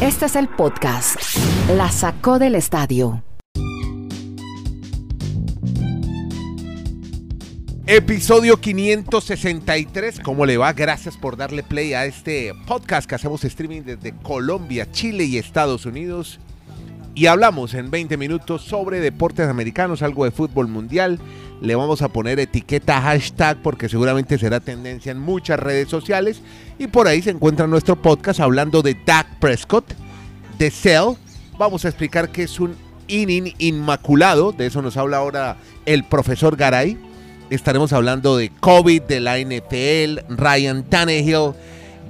Este es el podcast. La sacó del estadio. Episodio 563. ¿Cómo le va? Gracias por darle play a este podcast que hacemos streaming desde Colombia, Chile y Estados Unidos. Y hablamos en 20 minutos sobre deportes americanos, algo de fútbol mundial. Le vamos a poner etiqueta hashtag porque seguramente será tendencia en muchas redes sociales. Y por ahí se encuentra nuestro podcast hablando de Dak Prescott, de Cell. Vamos a explicar qué es un inning inmaculado. De eso nos habla ahora el profesor Garay estaremos hablando de COVID, de la NFL, Ryan Tannehill,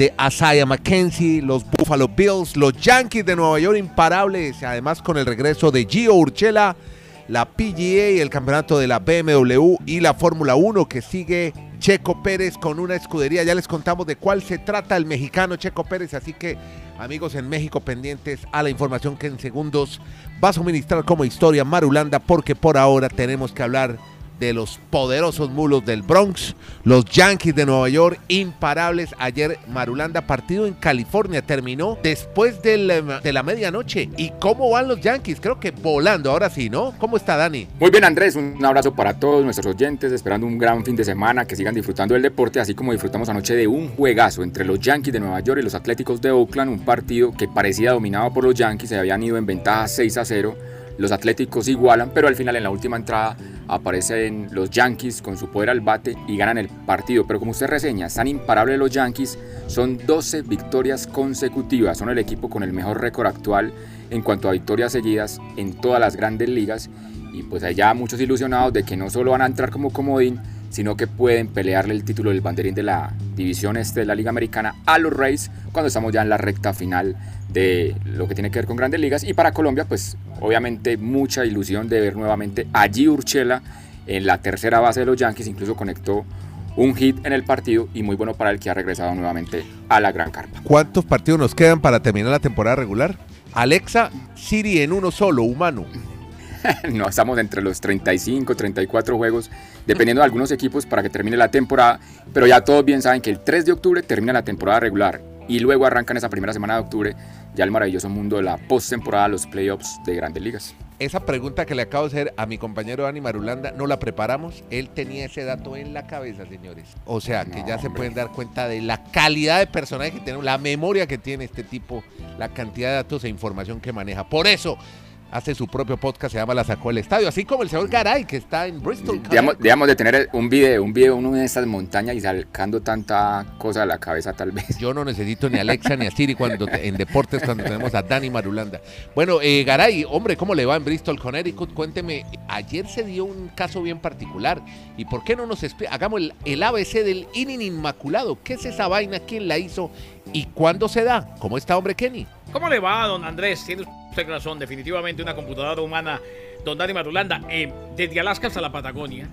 de Asaya McKenzie, los Buffalo Bills, los Yankees de Nueva York imparables, además con el regreso de Gio Urchela, la PGA, el campeonato de la BMW y la Fórmula 1 que sigue Checo Pérez con una escudería. Ya les contamos de cuál se trata el mexicano Checo Pérez, así que amigos en México pendientes a la información que en segundos va a suministrar como historia Marulanda porque por ahora tenemos que hablar de los poderosos mulos del Bronx, los Yankees de Nueva York, imparables. Ayer Marulanda, partido en California, terminó después de la, de la, medianoche. ¿Y cómo van los Yankees? Creo que volando, ahora sí, ¿no? ¿Cómo está Dani? Muy bien Andrés, un abrazo para todos nuestros oyentes, esperando un gran fin de semana, que sigan disfrutando del deporte, así como disfrutamos anoche de un juegazo entre los Yankees de Nueva York y los Atléticos de Oakland, un partido que parecía dominado por los Yankees, se habían ido en ventaja 6 a 0 los Atléticos igualan, pero al final en la última entrada aparecen los Yankees con su poder al bate y ganan el partido. Pero como usted reseña, están imparables los Yankees, son 12 victorias consecutivas, son el equipo con el mejor récord actual en cuanto a victorias seguidas en todas las grandes ligas y pues ya muchos ilusionados de que no solo van a entrar como comodín, sino que pueden pelearle el título del banderín de la división este de la Liga Americana a los Rays cuando estamos ya en la recta final de lo que tiene que ver con grandes ligas. Y para Colombia, pues obviamente mucha ilusión de ver nuevamente allí Urchela en la tercera base de los Yankees, incluso conectó un hit en el partido y muy bueno para el que ha regresado nuevamente a la gran carpa. ¿Cuántos partidos nos quedan para terminar la temporada regular? Alexa, Siri en uno solo, humano. no, estamos entre los 35, 34 juegos, dependiendo de algunos equipos para que termine la temporada, pero ya todos bien saben que el 3 de octubre termina la temporada regular y luego arrancan esa primera semana de octubre ya el maravilloso mundo de la postemporada, los playoffs de grandes ligas. Esa pregunta que le acabo de hacer a mi compañero Dani Marulanda, no la preparamos, él tenía ese dato en la cabeza, señores. O sea, que ya se pueden dar cuenta de la calidad de personaje que tiene, la memoria que tiene este tipo, la cantidad de datos e información que maneja. Por eso, hace su propio podcast, se llama La Sacó el Estadio, así como el señor Garay, que está en Bristol. Digamos, de tener un video, un video uno de estas montañas y sacando tanta cosa a la cabeza tal vez. Yo no necesito ni a Alexa ni a Siri cuando en deportes cuando tenemos a Dani Marulanda. Bueno, eh, Garay, hombre, ¿cómo le va en Bristol, Connecticut? Cuénteme, ayer se dio un caso bien particular y ¿por qué no nos? Hagamos el, el ABC del inning inmaculado. ¿Qué es esa vaina? ¿Quién la hizo? ¿Y cuándo se da? ¿Cómo está, hombre Kenny? ¿Cómo le va, don Andrés? Tiene usted razón, definitivamente una computadora humana, don Dani Marulanda, eh, desde Alaska hasta la Patagonia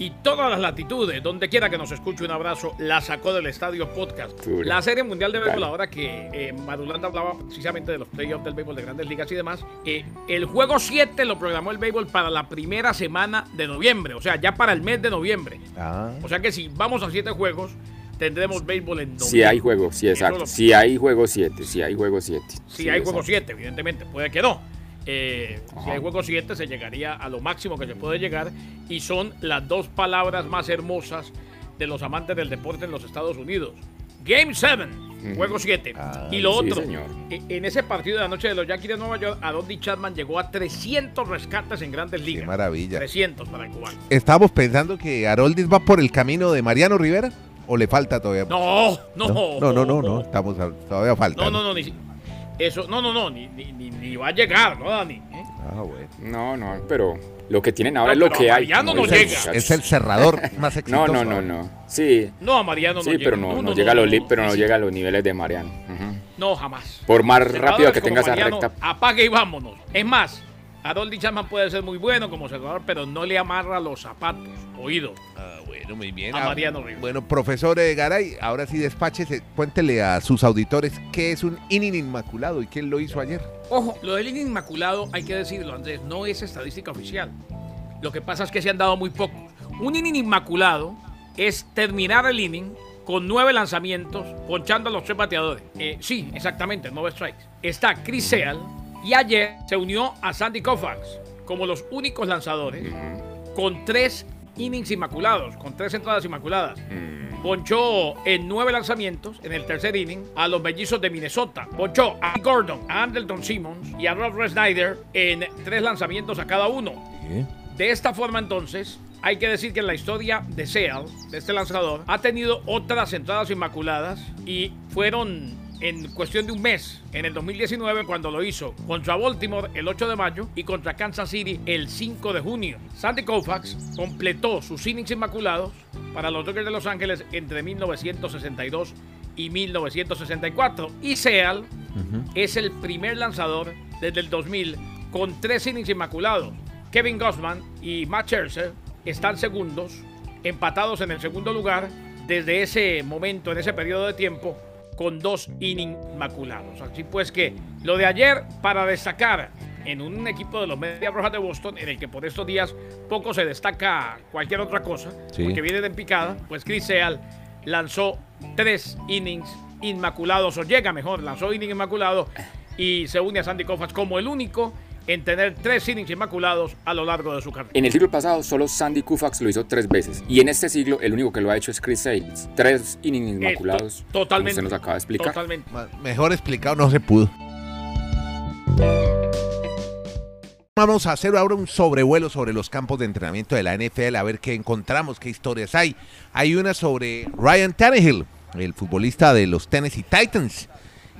y todas las latitudes, donde quiera que nos escuche, un abrazo, la sacó del Estadio Podcast. La Serie Mundial de Béisbol, ahora que eh, Marulanda hablaba precisamente de los playoffs del béisbol de grandes ligas y demás, eh, el juego 7 lo programó el béisbol para la primera semana de noviembre, o sea, ya para el mes de noviembre. Ah. O sea que si vamos a 7 juegos, tendremos béisbol en noviembre. Si hay juego, sí, exacto. Si hay juego 7, si hay juego 7. Si hay juego 7, evidentemente, puede que no. Eh, si hay juego 7 se llegaría a lo máximo que se puede llegar y son las dos palabras más hermosas de los amantes del deporte en los Estados Unidos. Game 7, juego 7. Ah, y lo sí, otro, señor. e- en ese partido de la noche de los Yankees de Nueva York, Adondi Chapman llegó a 300 rescates en grandes ligas. Qué maravilla. 300 para el cubano. Estábamos pensando que Haroldis va por el camino de Mariano Rivera o le falta todavía. No, no, no, no, no, no, estamos a- todavía falta. No, no, no, ni eso, no, no, no, ni, ni, ni- ni va a llegar, ¿no, Dani? ¿Eh? Ah, bueno. No, no, pero lo que tienen ahora No, es lo que hay. Mariano no llega. Es el cerrador más No, exitoso. no, no, no. Sí, No, a Mariano no sí, llega. pero no, no, llega a los li- pero no llega a los niveles de Mariano. No, jamás. Por más rápido que como tenga esa recta. Apague y vámonos. Es más, Harold Chapman puede ser muy bueno como cerrador, pero no le amarra los zapatos, oído. Ah, bueno, muy bien. A Ah, Mariano Rivera. Bueno, profesor Garay, ahora sí despáchese, cuéntele a sus auditores qué es un inning inmaculado y quién lo hizo ayer. Ojo, lo del inning inmaculado, hay que decirlo, Andrés, no es estadística oficial. Lo que pasa es que se han dado muy pocos. Un inning inmaculado es terminar el inning con nueve lanzamientos, ponchando a los tres bateadores. Eh, sí, exactamente, nueve strikes. Está Chris Sale y ayer se unió a Sandy Koufax como los únicos lanzadores con tres innings inmaculados, con tres entradas inmaculadas. Ponchó en nueve lanzamientos en el tercer inning a los mellizos de Minnesota. Ponchó a Gordon, a Anderton Simmons y a Rob Snyder en tres lanzamientos a cada uno. De esta forma entonces, hay que decir que en la historia de Seal, de este lanzador, ha tenido otras entradas inmaculadas y fueron en cuestión de un mes, en el 2019, cuando lo hizo contra Baltimore el 8 de mayo y contra Kansas City el 5 de junio. Sandy Koufax completó sus innings inmaculados para los Dodgers de Los Ángeles entre 1962 y 1964. Y Seal es el primer lanzador desde el 2000 con tres innings inmaculados. Kevin Gossman y Matt Scherzer están segundos, empatados en el segundo lugar desde ese momento, en ese periodo de tiempo, con dos innings maculados. Así pues que lo de ayer para destacar en un equipo de los Medias Rojas de Boston, en el que por estos días poco se destaca cualquier otra cosa, porque viene de picada, pues Chris Seal lanzó tres innings inmaculados, o llega mejor, lanzó innings inmaculados y se une a Sandy Koufax como el único en tener tres innings inmaculados a lo largo de su carrera. En el siglo pasado, solo Sandy Koufax lo hizo tres veces. Y en este siglo, el único que lo ha hecho es Chris Sales. Tres innings inmaculados. totalmente. Como usted nos acaba de explicar. Totalmente. Mejor explicado no se pudo. Vamos a hacer ahora un sobrevuelo sobre los campos de entrenamiento de la NFL, a ver qué encontramos, qué historias hay. Hay una sobre Ryan Tannehill, el futbolista de los Tennessee Titans.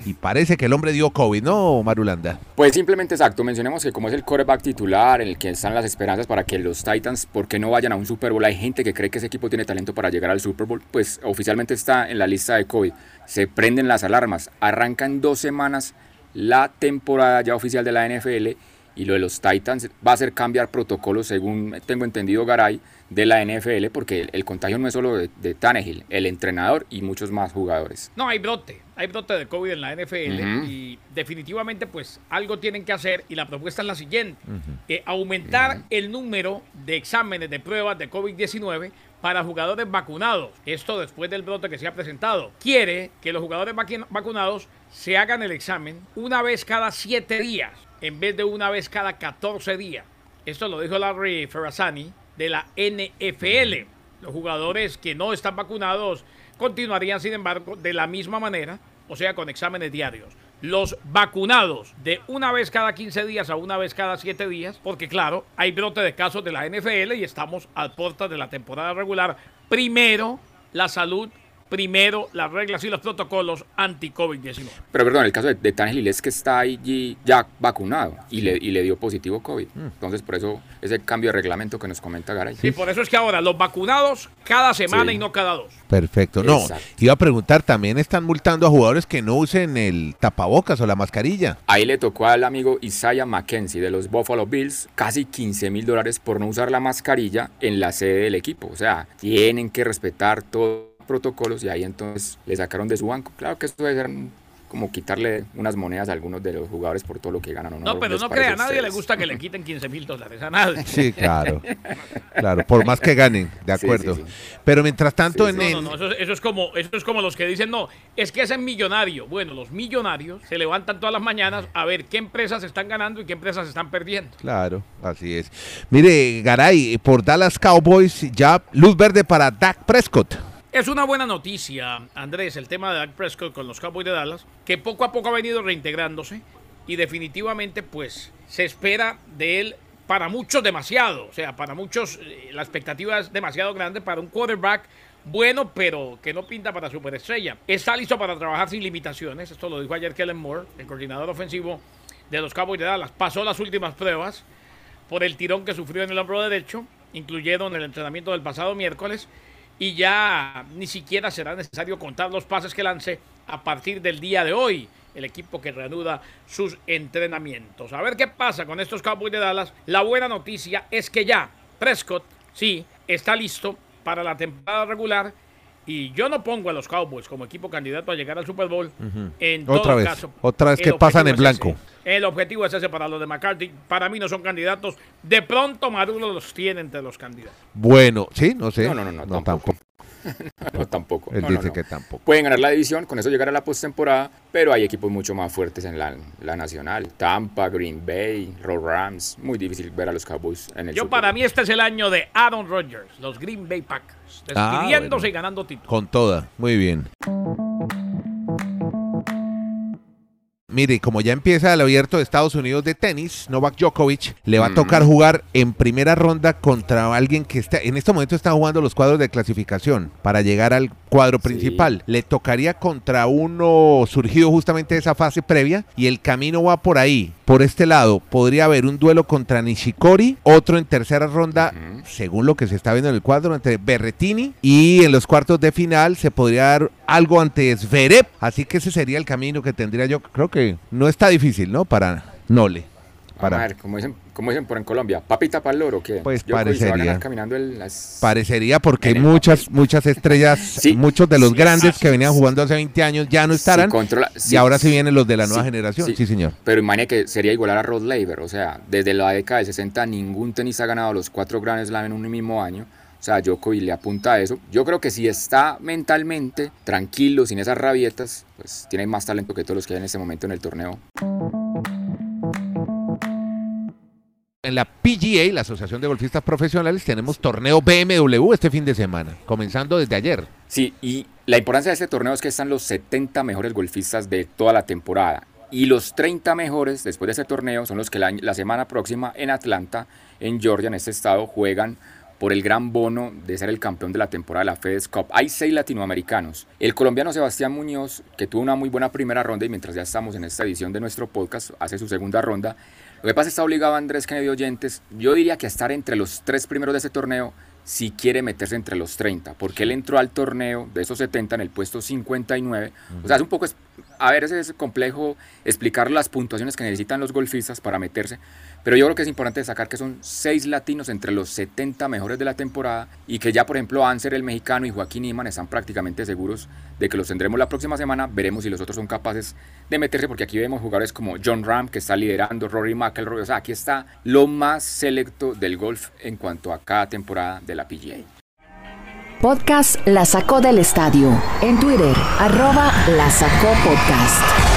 Y parece que el hombre dio COVID, ¿no, Marulanda? Pues simplemente exacto. Mencionemos que como es el quarterback titular en el que están las esperanzas para que los Titans, ¿por qué no vayan a un Super Bowl? Hay gente que cree que ese equipo tiene talento para llegar al Super Bowl. Pues oficialmente está en la lista de COVID. Se prenden las alarmas. Arrancan dos semanas la temporada ya oficial de la NFL y lo de los Titans va a hacer cambiar protocolos, según tengo entendido Garay, de la NFL, porque el, el contagio no es solo de, de, Tannehill, el entrenador y muchos más jugadores. No, hay brote, hay brote de COVID en la NFL uh -huh. y definitivamente pues algo tienen que hacer y la propuesta es la siguiente, uh -huh. eh, aumentar uh -huh. el número de exámenes de pruebas de COVID-19 para jugadores vacunados. Esto después del brote que se ha presentado. Quiere que los jugadores vacunados se hagan el examen una vez cada siete días en vez de una vez cada 14 días. Esto lo dijo Larry Ferrazani de la NFL. Los jugadores que no están vacunados continuarían, sin embargo, de la misma manera, o sea, con exámenes diarios. Los vacunados de una vez cada 15 días a una vez cada 7 días, porque claro, hay brote de casos de la NFL y estamos a puertas de la temporada regular. Primero, la salud primero las reglas y los protocolos anti-COVID-19. Pero perdón, el caso de, de Tannehill es que está allí ya vacunado y le, y le dio positivo COVID. Mm. Entonces, por eso ese cambio de reglamento que nos comenta Garay. Sí, por eso es que ahora los vacunados cada semana sí. y no cada dos. Perfecto. No, Exacto. iba a preguntar, también están multando a jugadores que no usen el tapabocas o la mascarilla. Ahí le tocó al amigo Isaiah McKenzie de los Buffalo Bills casi 15 mil dólares por no usar la mascarilla en la sede del equipo. O sea, tienen que respetar todo protocolos y ahí entonces le sacaron de su banco. Claro que esto debe ser como quitarle unas monedas a algunos de los jugadores por todo lo que ganan. ¿o no, no pero no crea, a nadie le gusta que le quiten 15 mil dólares, a nadie. Sí, claro, claro, por más que ganen, de acuerdo. Sí, sí, sí. Pero mientras tanto en... No, no, no, eso, eso, es como, eso es como los que dicen, no, es que ese es millonario. Bueno, los millonarios se levantan todas las mañanas a ver qué empresas están ganando y qué empresas están perdiendo. Claro, así es. Mire, Garay, por Dallas Cowboys ya luz verde para Dak Prescott. Es una buena noticia, Andrés, el tema de Dak Prescott con los Cowboys de Dallas, que poco a poco ha venido reintegrándose y definitivamente pues se espera de él para muchos demasiado, o sea, para muchos eh, la expectativa es demasiado grande para un quarterback bueno, pero que no pinta para superestrella. Está listo para trabajar sin limitaciones, esto lo dijo ayer Kellen Moore, el coordinador ofensivo de los Cowboys de Dallas. Pasó las últimas pruebas por el tirón que sufrió en el hombro derecho, incluyeron el entrenamiento del pasado miércoles y ya ni siquiera será necesario contar los pases que lance a partir del día de hoy. El equipo que reanuda sus entrenamientos. A ver qué pasa con estos Cowboys de Dallas. La buena noticia es que ya Prescott, sí, está listo para la temporada regular. Y yo no pongo a los Cowboys como equipo candidato a llegar al Super Bowl. Uh -huh. En otra todo vez, caso, otra vez que pasan en blanco. El objetivo es ese para los de McCarthy. Para mí no son candidatos. De pronto Maduro los tiene entre los candidatos. Bueno, sí, no sé. No, no, no, no, no tampoco. tampoco. no, tampoco. Él No, dice no. que tampoco. Pueden ganar la división, con eso llegar a la postemporada, pero hay equipos mucho más fuertes en la, la nacional. Tampa, Green Bay, los Rams. Muy difícil ver a los Cowboys en el Yo Super para Bowl. mí este es el año de Aaron Rodgers, los Green Bay Packers, Ah, despidiéndose bueno. y ganando títulos. Con toda, muy bien. Mire, como ya empieza el abierto de Estados Unidos de tenis, Novak Djokovic le va a Mm. tocar jugar en primera ronda contra alguien que está, en este momento está jugando los cuadros de clasificación para llegar al cuadro Sí. principal. Le tocaría contra uno surgido justamente de esa fase previa y el camino va por ahí. Por este lado, podría haber un duelo contra Nishikori, otro en tercera ronda, según lo que se está viendo en el cuadro, entre Berretini y en los cuartos de final se podría dar algo ante Zverev. Así que ese sería el camino que tendría yo. Creo que no está difícil, ¿no? Para Nole. Para, a ver, como dicen, como dicen por en Colombia, papita para el loro, ¿o ¿qué? Pues a parecería. caminando el, las... parecería porque En el muchas, muchas estrellas, Sí. muchos de los Sí, grandes sí, que venían jugando hace 20 años ya no estarán. Controla- y ahora sí vienen los de la nueva generación. Sí, señor. Pero imagine que sería igualar a Rod Laver, o sea, desde la década del 60 ningún tenista ha ganado los cuatro Grand Slam en un mismo año. O sea, Djokovic le apunta a eso. Yo creo que si está mentalmente tranquilo, sin esas rabietas, pues tiene más talento que todos los que hay en este momento en el torneo. En la PGA, la Asociación de Golfistas Profesionales, tenemos torneo BMW este fin de semana, comenzando desde ayer. Sí, y la importancia de este torneo es que están los 70 mejores golfistas de toda la temporada. Y los 30 mejores después de ese torneo son los que la, la semana próxima en Atlanta, en Georgia, en este estado, juegan por el gran bono de ser el campeón de la temporada de la FedEx Cup. Hay seis latinoamericanos. El colombiano Sebastián Muñoz, que tuvo una muy buena primera ronda y mientras ya estamos en esta edición de nuestro podcast, hace su segunda ronda. Lo que pasa es que está obligado Andrés Kennedy oyentes, yo diría que a estar entre los tres primeros de ese torneo si quiere meterse entre los 30, porque él entró al torneo de esos 70 en el puesto 59. O sea, es un poco, a ver, es complejo explicar las puntuaciones que necesitan los golfistas para meterse, pero yo creo que es importante destacar que son seis latinos entre los 70 mejores de la temporada y que ya, por ejemplo, Anser, el mexicano, y Joaquín Iman están prácticamente seguros de que los tendremos la próxima semana. Veremos si los otros son capaces de meterse, porque aquí vemos jugadores como John Ram, que está liderando, Rory McIlroy. O sea, aquí está lo más selecto del golf en cuanto a cada temporada de la PGA. Podcast La Sacó del Estadio. En Twitter, arroba La Sacó Podcast.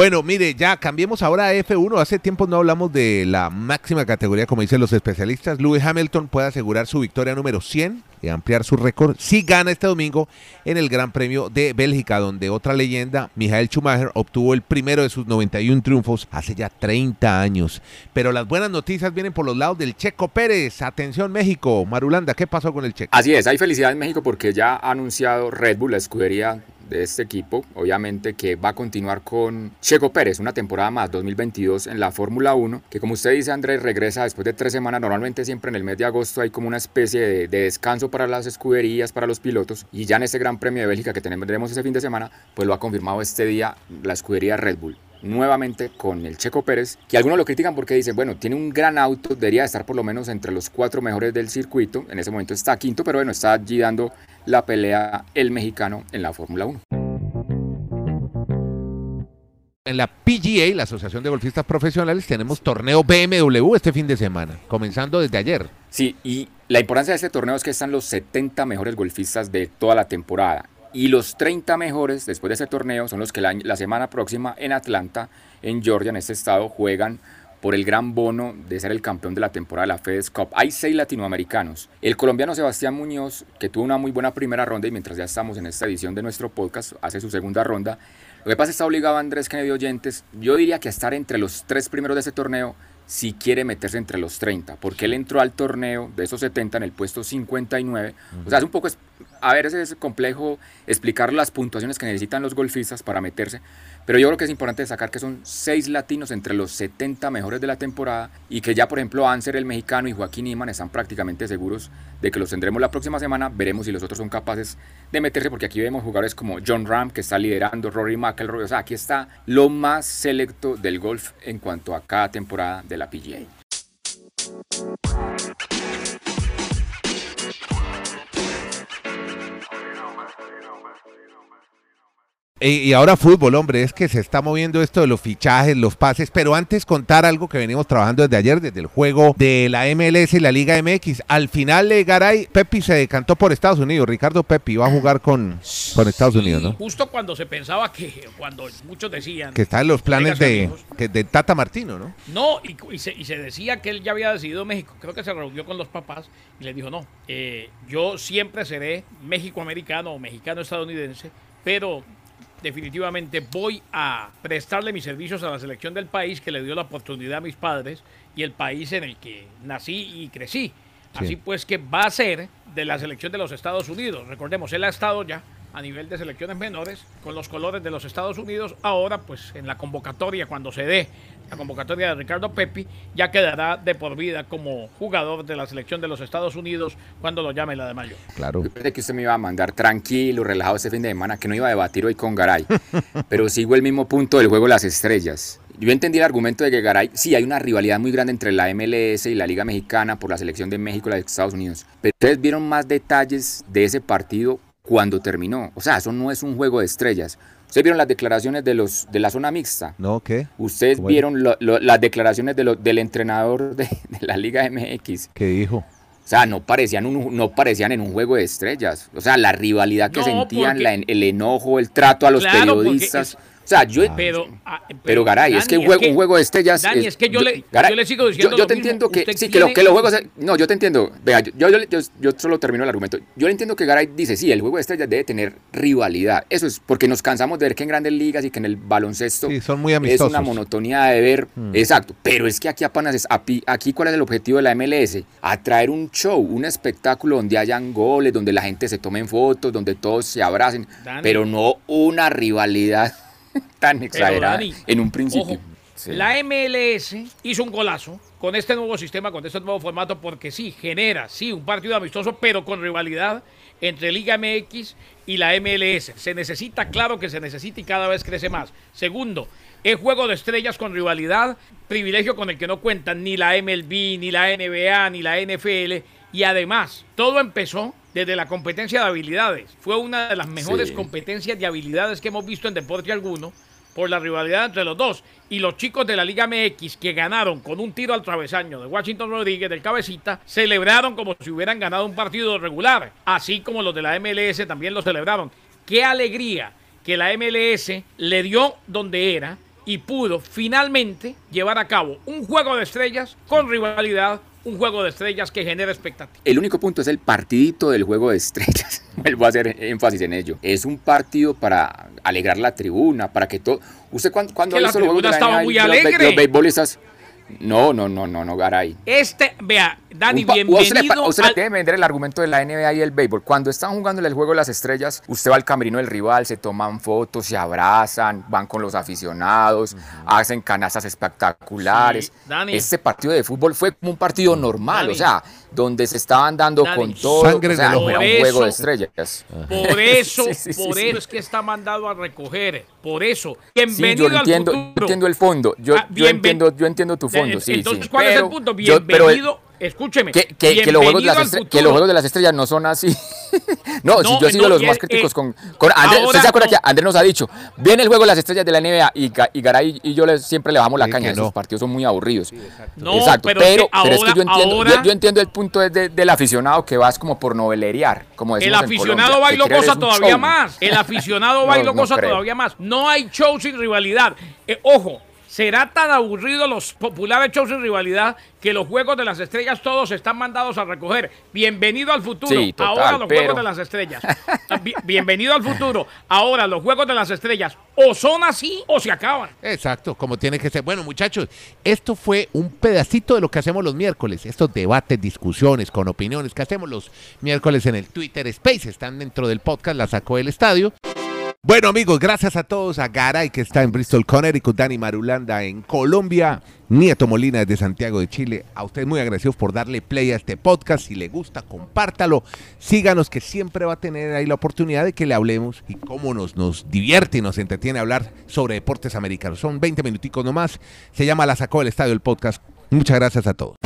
Bueno, mire, ya cambiemos ahora a F1. Hace tiempo no hablamos de la máxima categoría, como dicen los especialistas. Lewis Hamilton puede asegurar su victoria número 100 y ampliar su récord si gana este domingo en el Gran Premio de Bélgica, donde otra leyenda, Michael Schumacher, obtuvo el primero de sus 91 triunfos hace ya 30 años. Pero las buenas noticias vienen por los lados del Checo Pérez. Atención México, Marulanda, ¿qué pasó con el Checo? Así es, hay felicidad en México porque ya ha anunciado Red Bull, la escudería de este equipo, obviamente que va a continuar con Checo Pérez, una temporada más, 2022 en la Fórmula 1, que como usted dice Andrés, regresa después de tres semanas, normalmente siempre en el mes de agosto hay como una especie de, de descanso para las escuderías, para los pilotos, y ya en este Gran Premio de Bélgica que tendremos ese fin de semana, pues lo ha confirmado este día la escudería Red Bull nuevamente con el Checo Pérez, que algunos lo critican porque dicen, bueno, tiene un gran auto, debería estar por lo menos entre los cuatro mejores del circuito, en ese momento está quinto, pero bueno, está allí dando la pelea el mexicano en la Fórmula 1. En la PGA, la Asociación de Golfistas Profesionales, tenemos torneo BMW este fin de semana, comenzando desde ayer. Sí, y la importancia de este torneo es que están los 70 mejores golfistas de toda la temporada. Y los 30 mejores después de ese torneo son los que la, semana próxima en Atlanta, en Georgia, en este estado, juegan por el gran bono de ser el campeón de la temporada de la FedEx Cup. Hay seis latinoamericanos. El colombiano Sebastián Muñoz, que tuvo una muy buena primera ronda y mientras ya estamos en esta edición de nuestro podcast, hace su segunda ronda. Lo que pasa es que está obligado Andrés Kennedy oyentes, yo diría que a estar entre los tres primeros de ese torneo si quiere meterse entre los 30, porque él entró al torneo de esos 70 en el puesto 59. O sea, es un poco, a ver, es complejo explicar las puntuaciones que necesitan los golfistas para meterse, pero yo creo que es importante destacar que son seis latinos entre los 70 mejores de la temporada y que ya, por ejemplo, Anser, el mexicano, y Joaquín Iman están prácticamente seguros de que los tendremos la próxima semana. Veremos si los otros son capaces de meterse, porque aquí vemos jugadores como John Ram, que está liderando, Rory McIlroy. O sea, aquí está lo más selecto del golf en cuanto a cada temporada de la PGA. Y, y ahora fútbol, hombre, es que se está moviendo esto de los fichajes, los pases, pero antes contar algo que venimos trabajando desde ayer, desde el juego de la MLS y la Liga MX. Al final, eh, Garay, Pepi se decantó por Estados Unidos. Ricardo Pepi va a jugar con, con Estados Unidos, ¿no? Justo cuando se pensaba que, cuando muchos decían... Que está en los planes de, que- de Tata Martino, ¿no? No, y, y se, y se decía que él ya había decidido México. Creo que se reunió con los papás y les dijo, no, eh, yo siempre seré México-americano o mexicano-estadounidense, pero definitivamente voy a prestarle mis servicios a la selección del país que le dio la oportunidad a mis padres y el país en el que nací y crecí. Sí. Así pues que va a ser de la selección de los Estados Unidos. Recordemos, él ha estado ya a nivel de selecciones menores con los colores de los Estados Unidos. Ahora, pues en la convocatoria, cuando se dé la convocatoria de Ricardo Pepi, ya quedará de por vida como jugador de la selección de los Estados Unidos cuando lo llame la de mayor. Claro. Yo pensé que usted me iba a mandar tranquilo, relajado este fin de semana, que no iba a debatir hoy con Garay. Pero sigo el mismo punto del juego de las estrellas. Yo entendí el argumento de que Garay, sí, hay una rivalidad muy grande entre la MLS y la Liga Mexicana por la selección de México y la de Estados Unidos. Pero ustedes vieron más detalles de ese partido cuando terminó. O sea, eso no es un juego de estrellas. Ustedes vieron las declaraciones de los de la zona mixta. ¿No? ¿Qué? Ustedes vieron lo- lo- las declaraciones de lo- del entrenador de, de la Liga MX. ¿Qué dijo? O sea, no parecían, un- no parecían en un juego de estrellas. O sea, la rivalidad que No, sentían, porque- la- el enojo, el trato a los Claro, periodistas. O sea, yo... Pero, ah, pero Garay, es que, un juego, un juego de estrellas... Dani, es que yo le- yo le sigo diciendo Yo, yo lo te mismo. entiendo que... Usted Sí, que, lo- que los juegos... No, yo te entiendo. Vea, yo, yo, yo- yo solo termino el argumento. Yo le entiendo que Garay dice, sí, el juego de estrellas debe tener rivalidad. Eso es porque nos cansamos de ver que en grandes ligas y que en el baloncesto... Sí, son muy Es una monotonía de ver. Mm. Exacto. Pero es que aquí apenas es. Aquí, ¿cuál es el objetivo de la MLS? Atraer un show, un espectáculo donde hayan goles, donde la gente se tomen fotos, donde todos se abracen. Dani. Pero no una rivalidad tan exagerada Dani, en un principio. Ojo, Sí. La MLS hizo un golazo con este nuevo sistema, con este nuevo formato, porque sí, genera, sí, un partido amistoso, pero con rivalidad entre Liga MX y la MLS. Se necesita, claro que se necesita y cada vez crece más. Segundo, es juego de estrellas con rivalidad, privilegio con el que no cuentan ni la MLB, ni la NBA, ni la NFL. Y además, todo empezó desde la competencia de habilidades. Fue una de las mejores Sí. competencias de habilidades que hemos visto en deporte alguno por la rivalidad entre los dos. Y los chicos de la Liga MX que ganaron con un tiro al travesaño de Washington Rodríguez del cabecita, celebraron como si hubieran ganado un partido regular, así como los de la MLS también lo celebraron. Qué alegría que la MLS le dio donde era y pudo finalmente llevar a cabo un juego de estrellas con rivalidad, un juego de estrellas que genera expectativa. El único punto es el partidito del juego de estrellas. Vuelvo a hacer énfasis en ello. Es un partido para alegrar la tribuna, para que todo. ¿Usted cuándo, cuándo Que la los tribuna la estaba muy los los beisbolistas? No, no, no, no, no, Garay. Este, vea, Dani, pa- bienvenido. usted le, usted le al- tiene que vender el argumento de la NBA y el béisbol. Cuando están jugando el juego de las estrellas, usted va al camerino del rival, se toman fotos, se abrazan, van con los aficionados, hacen canastas espectaculares. Sí, Dani. Este partido de fútbol fue como un partido normal, Dani. o sea, donde se estaban dando Dani. con todo. Sangre o sea, de los no era un juego de estrellas. Por eso, Sí, sí, sí, por sí. eso es que está mandado a recoger. Por eso. Sí, Bienvenido yo al entiendo, futuro. yo entiendo el fondo. Yo, Ah, yo entiendo, yo entiendo tu fondo, Eh, sí, Entonces, sí. ¿cuál es el punto? yo- pero el- Bienvenido. Escúcheme. que, que- que los juegos de las bienvenido al estre- que futuro. los juegos de las estrellas no son así. no, si yo he sido no, los más críticos eh, con, con Andrés. ahora ¿Usted se acuerda no. que Andrés nos ha dicho? Viene el juego de las estrellas de la NBA y, Ga- y Garay y yo le- siempre le bajamos la Sí, caña. Esos no. partidos son muy aburridos. No, exacto. pero Pero, es que pero es que yo entiendo, ahora- yo, yo entiendo el punto de- de- del aficionado que vas como por novelerear, como El aficionado Colombia, va y que lo quiere goza es un todavía show. más. El aficionado va y No, lo no goza creo. todavía más. No hay show sin rivalidad. Eh, ojo, será tan aburrido los populares shows sin rivalidad que los juegos de las estrellas todos están mandados a recoger. Bienvenido al futuro. Sí, total, Ahora los pero- juegos de las estrellas. Ah, bi- Bienvenido al futuro. Ahora los juegos de las estrellas o son así o se acaban. Exacto, como tiene que ser. Bueno, muchachos, esto fue un pedacito de lo que hacemos los miércoles. Estos debates, discusiones con opiniones que hacemos los miércoles en el Twitter Space. Están dentro del podcast, la sacó del estadio. Bueno, amigos, gracias a todos. A Garay, que está en Bristol, Connecticut. Dani Marulanda en Colombia. Nieto Molina desde Santiago de Chile. A ustedes muy agradecidos por darle play a este podcast. Si le gusta, compártalo. Síganos, que siempre va a tener ahí la oportunidad de que le hablemos y cómo nos, nos divierte y nos entretiene hablar sobre deportes americanos. Son 20 minuticos nomás. Se llama La Sacó del Estadio el podcast. Muchas gracias a todos.